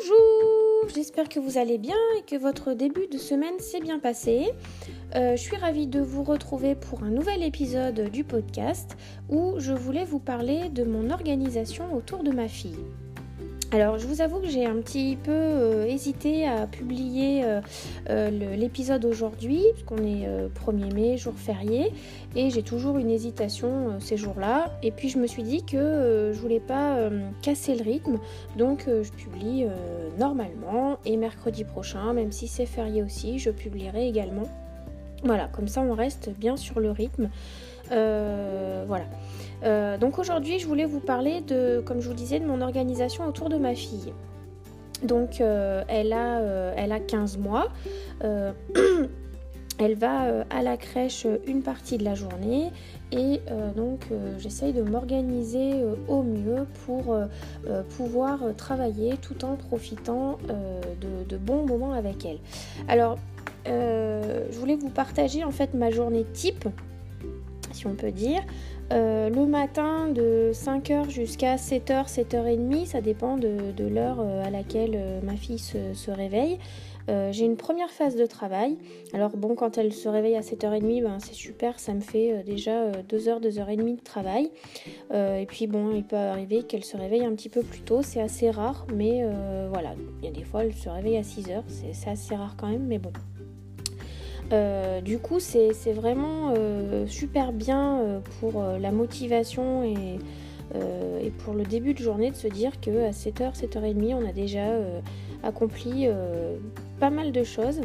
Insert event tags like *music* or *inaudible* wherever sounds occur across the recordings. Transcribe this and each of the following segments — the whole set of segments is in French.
Bonjour, j'espère que vous allez bien et que votre début de semaine s'est bien passé. Euh, je suis ravie de vous retrouver pour un nouvel épisode du podcast où je voulais vous parler de mon organisation autour de ma fille. Alors je vous avoue que j'ai un petit peu euh, hésité à publier euh, euh, l'épisode aujourd'hui, puisqu'on est 1er mai, jour férié, et j'ai toujours une hésitation ces jours-là. Et puis je me suis dit que je voulais pas casser le rythme, donc je publie normalement, et mercredi prochain, même si c'est férié aussi, je publierai également. Voilà, comme ça on reste bien sur le rythme. Voilà. Euh, donc aujourd'hui, je voulais vous parler de, comme je vous disais, de mon organisation autour de ma fille. Donc euh, elle, a, euh, elle a 15 mois. *clears throat* elle va à la crèche une partie de la journée et donc j'essaye de m'organiser au mieux pour pouvoir travailler tout en profitant de, bons moments avec elle. Alors je voulais vous partager en fait ma journée type si on peut dire. Euh, le matin de 5h jusqu'à 7h, 7h30, ça dépend de, l'heure euh, à laquelle euh, ma fille se, réveille. j'ai une première phase de travail. Alors bon, quand elle se réveille à 7h30, ben, c'est super, ça me fait déjà 2h, 2h30 de travail. et puis bon, il peut arriver qu'elle se réveille un petit peu plus tôt, c'est assez rare, mais voilà, il y a des fois elle se réveille à 6h, c'est assez rare quand même, mais bon, euh, du coup, c'est vraiment euh, super bien euh, pour la motivation et, pour le début de journée de se dire qu'à 7h, 7h30, on a déjà accompli pas mal de choses.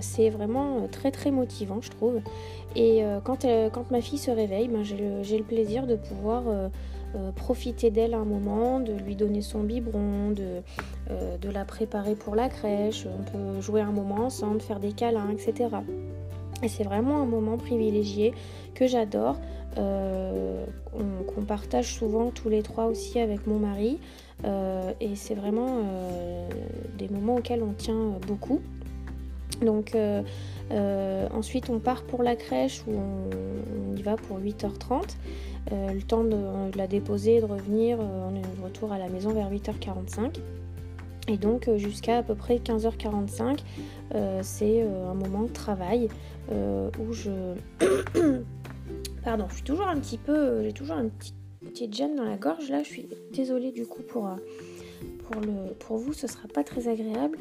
c'est vraiment très très motivant, je trouve. Et quand, ma fille se réveille, ben, j'ai le, plaisir de pouvoir euh, profiter d'elle un moment, de lui donner son biberon, de, euh, de la préparer pour la crèche, on peut jouer un moment ensemble, faire des câlins, etc. Et c'est vraiment un moment privilégié que j'adore, euh, qu'on partage souvent tous les trois aussi avec mon mari. et c'est vraiment des moments auxquels on tient beaucoup. Donc ensuite on part pour la crèche où on, y va pour 8h30. Euh, le temps de, la déposer, de revenir, euh, on est de retour à la maison vers 8h45. Et donc euh, jusqu'à à peu près 15h45, c'est un moment de travail où je... *coughs* Pardon, je suis toujours un petit peu... J'ai toujours une petite, petite dans la gorge. Là, je suis désolée du coup pour, pour, le, pour vous, ce sera pas très agréable.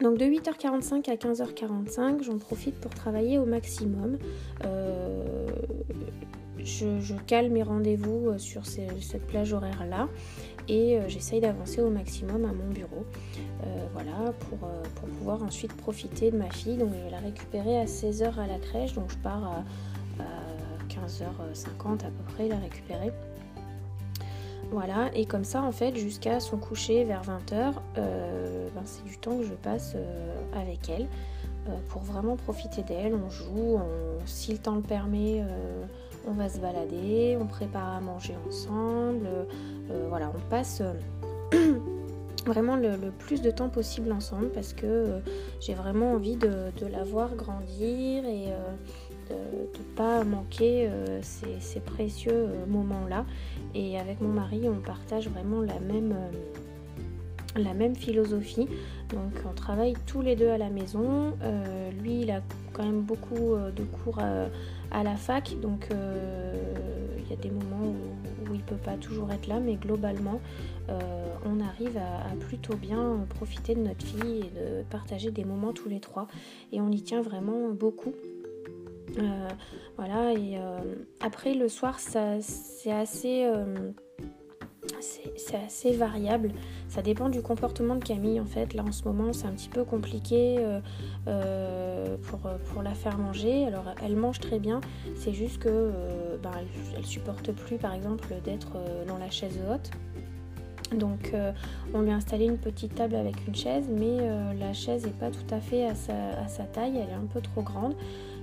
Donc de 8h45 à 15h45, j'en profite pour travailler au maximum. Euh, je, cale mes rendez-vous euh, sur cette plage horaire-là et euh, j'essaye d'avancer au maximum à mon bureau. voilà, pour, pouvoir ensuite profiter de ma fille. Donc je vais la récupérer à 16h à la crèche, donc je pars à 15h50 à peu près la récupérer. Voilà, et comme ça, en fait, jusqu'à son coucher vers 20h, euh, ben, c'est du temps que je passe euh, avec elle euh, pour vraiment profiter d'elle. On joue, si le temps le permet, on va se balader, on prépare à manger ensemble. voilà, on passe *clears throat* vraiment le, plus de temps possible ensemble parce que j'ai vraiment envie de, la voir grandir et de ne pas manquer ces, précieux moments-là. Et avec mon mari, on partage vraiment la même, euh, la même philosophie. Donc on travaille tous les deux à la maison. Euh, lui, il a quand même beaucoup euh, de cours à, la fac. Donc il y a des moments où, il ne peut pas toujours être là. Mais globalement, on arrive à, plutôt bien profiter de notre fille et de partager des moments tous les trois. Et on y tient vraiment beaucoup. Euh, voilà, et euh, après le soir, c'est assez, euh, c'est assez variable. Ça dépend du comportement de Camille en fait. Là en ce moment, c'est un petit peu compliqué pour, la faire manger. Alors elle mange très bien, c'est juste que ben, supporte plus par exemple d'être dans la chaise haute. Donc on lui a installé une petite table avec une chaise, mais la chaise n'est pas tout à fait à sa, taille, elle est un peu trop grande.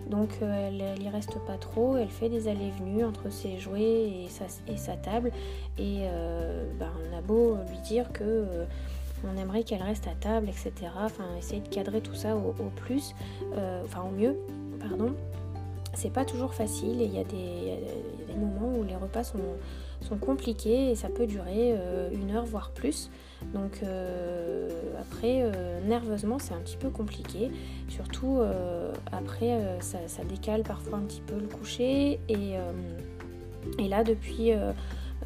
Donc euh, elle, n'y reste pas trop, elle fait des allées-venues entre ses jouets et sa, table. Et euh, ben, on a beau lui dire que euh, on aimerait qu'elle reste à table, etc. Enfin, essayer de cadrer tout ça au, plus, enfin au mieux, pardon. c'est pas toujours facile et il y, a des moments où les repas sont, sont compliqués et ça peut durer une heure voire plus. Donc après, nerveusement, c'est un petit peu compliqué. Surtout après, ça, décale parfois un petit peu le coucher et là, depuis,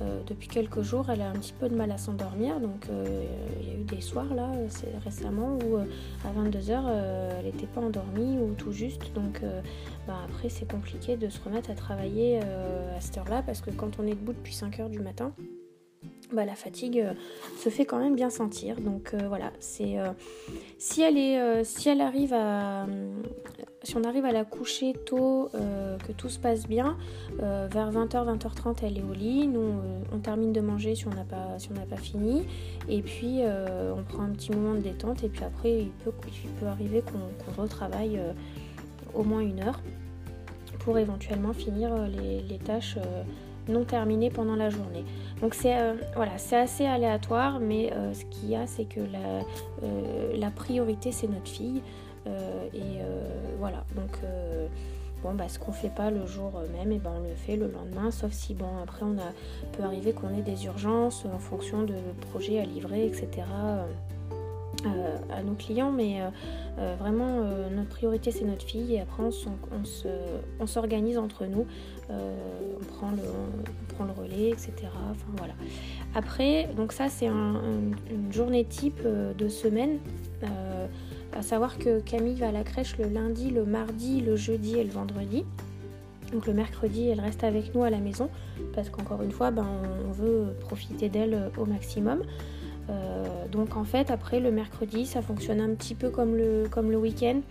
euh, euh, depuis quelques jours, elle a un petit peu de mal à s'endormir. Donc, euh, il y a eu des soirs là, récemment, où à 22h, elle n'était pas endormie ou tout juste. Donc, bah, après, c'est compliqué de se remettre à travailler à cette heure-là parce que quand on est debout depuis 5h du matin, bah, la fatigue se fait quand même bien sentir. Donc voilà, c'est si elle est si elle arrive à si on arrive à la coucher tôt, euh, que tout se passe bien, euh, vers 20h, 20h30, elle est au lit. Nous, euh, on termine de manger si on n'a pas, fini. Et puis, on prend un petit moment de détente. Et puis après, il peut, arriver qu'on retravaille au moins une heure pour éventuellement finir les, tâches non terminées pendant la journée. Donc c'est voilà, assez aléatoire, mais ce qu'il y a, c'est que la priorité, c'est notre fille. Euh, et euh, voilà, donc euh, bon bah ce qu'on fait pas le jour même et ben on le fait le lendemain sauf si bon après on a peut arriver qu'on ait des urgences en fonction de projets à livrer etc à nos clients mais vraiment notre priorité c'est notre fille. Et après on, s'organise entre nous. On, prend le, on prend le relais etc enfin voilà. Après donc ça c'est une journée type de semaine. À savoir que Camille va à la crèche le lundi, le mardi, le jeudi et le vendredi. Donc le mercredi, elle reste avec nous à la maison. Parce qu'encore une fois, ben, on veut profiter d'elle au maximum. Euh, donc en fait, après le mercredi, ça fonctionne un petit peu comme le, comme le week-end.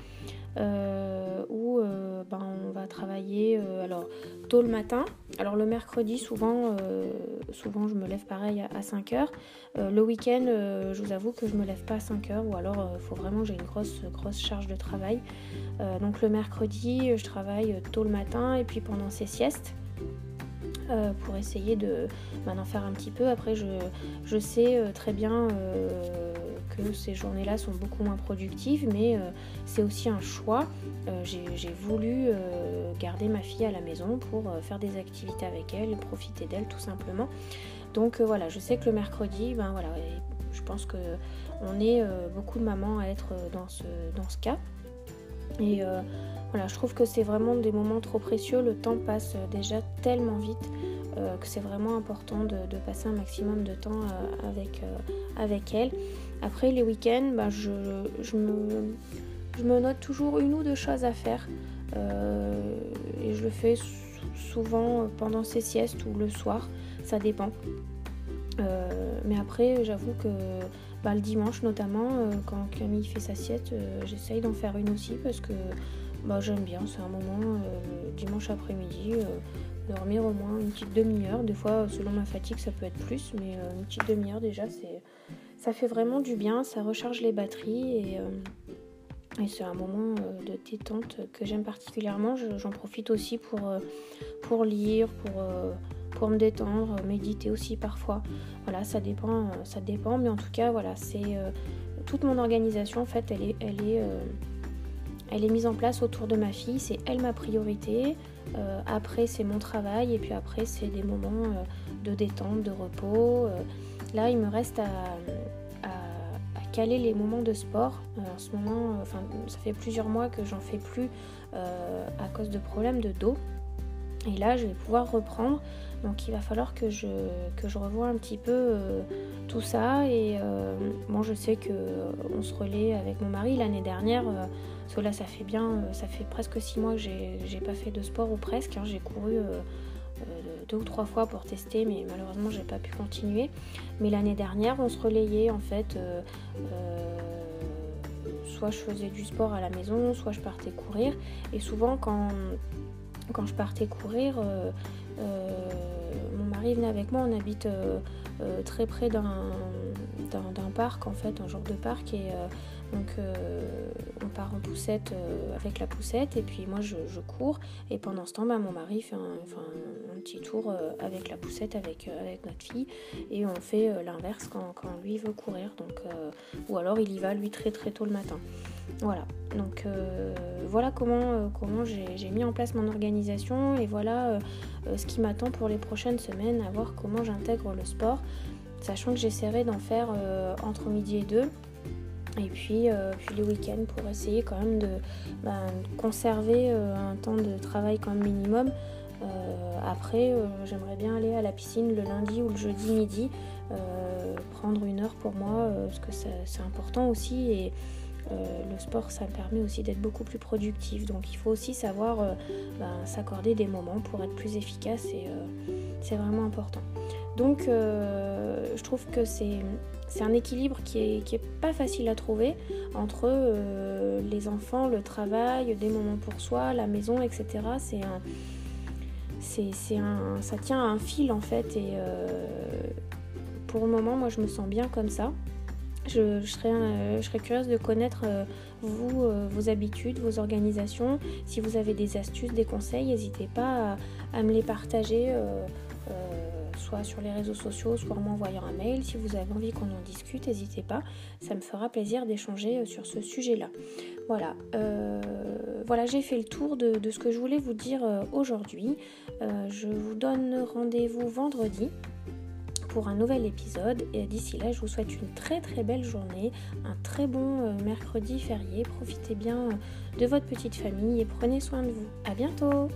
Euh, où euh, ben, on va travailler alors tôt le matin. Alors le mercredi, souvent, souvent je me lève pareil à, 5 heures. le week-end, je vous avoue que je me lève pas à 5 heures ou alors il faut vraiment j'ai une grosse, grosse charge de travail. donc le mercredi, je travaille tôt le matin et puis pendant ces siestes. Pour essayer de ben, d'en faire un petit peu. Après, je, je sais très bien ces journées-là sont beaucoup moins productives, mais euh, c'est aussi un choix. Euh, j'ai voulu euh, garder ma fille à la maison pour faire des activités avec elle et profiter d'elle tout simplement. Donc voilà, je sais que le mercredi, ben voilà, je pense que on est beaucoup de mamans à être dans ce, dans ce cas. Et voilà, je trouve que c'est vraiment des moments trop précieux. Le temps passe déjà tellement vite que c'est vraiment important de, passer un maximum de temps avec, avec elle. Après les week-ends, bah, je, me, note toujours une ou deux choses à faire. Euh, et je le fais souvent pendant ces siestes ou le soir, ça dépend. Euh, mais après, j'avoue que bah, le dimanche notamment, euh, quand Camille fait sa sieste, j'essaye d'en faire une aussi parce que bah, j'aime bien. C'est un moment dimanche après-midi, dormir au moins une petite demi-heure. Des fois, selon ma fatigue, ça peut être plus, mais une petite demi-heure déjà, ça fait vraiment du bien, ça recharge les batteries et, euh, c'est un moment euh, de détente que j'aime particulièrement. J'en profite aussi pour, euh, pour lire, pour, pour me détendre, méditer aussi parfois. Voilà, ça dépend, ça dépend, mais en tout cas, voilà, c'est toute mon organisation en fait, elle est, elle est, elle est mise en place autour de ma fille. C'est elle ma priorité. après, c'est mon travail et puis après, c'est des moments de détente, de repos. Là, il me reste à, caler les moments de sport. Euh, en ce moment, euh, ça fait plusieurs mois que j'en fais plus euh, à cause de problèmes de dos. Et là, je vais pouvoir reprendre. Donc, il va falloir que je, que je revoie un petit peu tout ça. Et bon, je sais que on se relaie avec mon mari l'année dernière. parce que là, ça fait bien, ça fait presque six mois que j'ai pas fait de sport ou presque. Hein. j'ai couru deux ou trois fois pour tester, mais malheureusement j'ai pas pu continuer. Mais l'année dernière, on se relayait en fait. Euh, euh, soit je faisais du sport à la maison, soit je partais courir. Et souvent, quand, quand je partais courir, euh, mon mari venait avec moi. On habite très près d'un parc, en fait, un genre de parc. Et Donc on part en poussette avec la poussette et puis moi je, cours et pendant ce temps bah, mon mari fait un, petit tour avec la poussette avec, notre fille et on fait l'inverse quand, lui veut courir. Donc, ou alors il y va lui très très tôt le matin. Voilà, donc voilà comment, comment j'ai mis en place mon organisation et voilà ce qui m'attend pour les prochaines semaines, à voir comment j'intègre le sport sachant que j'essaierai d'en faire euh, entre midi et deux. Et puis, euh, puis les week-ends pour essayer quand même de ben, conserver euh, un temps de travail quand même minimum. après, j'aimerais bien aller à la piscine le lundi ou le jeudi midi, prendre une heure pour moi, parce que c'est important aussi. Le sport, ça me permet aussi d'être beaucoup plus productif. Donc il faut aussi savoir ben, s'accorder des moments pour être plus efficace et c'est vraiment important. Donc euh, je trouve que c'est un équilibre qui est, pas facile à trouver entre euh, les enfants, le travail, des moments pour soi, la maison, etc. C'est un, c'est, un, ça tient à un fil en fait et euh, pour le moment moi je me sens bien comme ça. Je, serais, curieuse de connaître vous, vos habitudes, vos organisations. Si vous avez des astuces, des conseils, n'hésitez pas à, me les partager soit sur les réseaux sociaux, soit en m'envoyant un mail. Si vous avez envie qu'on en discute, n'hésitez pas. Ça me fera plaisir d'échanger euh, sur ce sujet-là. Voilà, euh, voilà j'ai fait le tour de, ce que je voulais vous dire euh, aujourd'hui. je vous donne rendez-vous vendredi un nouvel épisode. Et d'ici là, je vous souhaite une très très belle journée, un très bon mercredi férié. Profitez bien de votre petite famille et prenez soin de vous. À bientôt!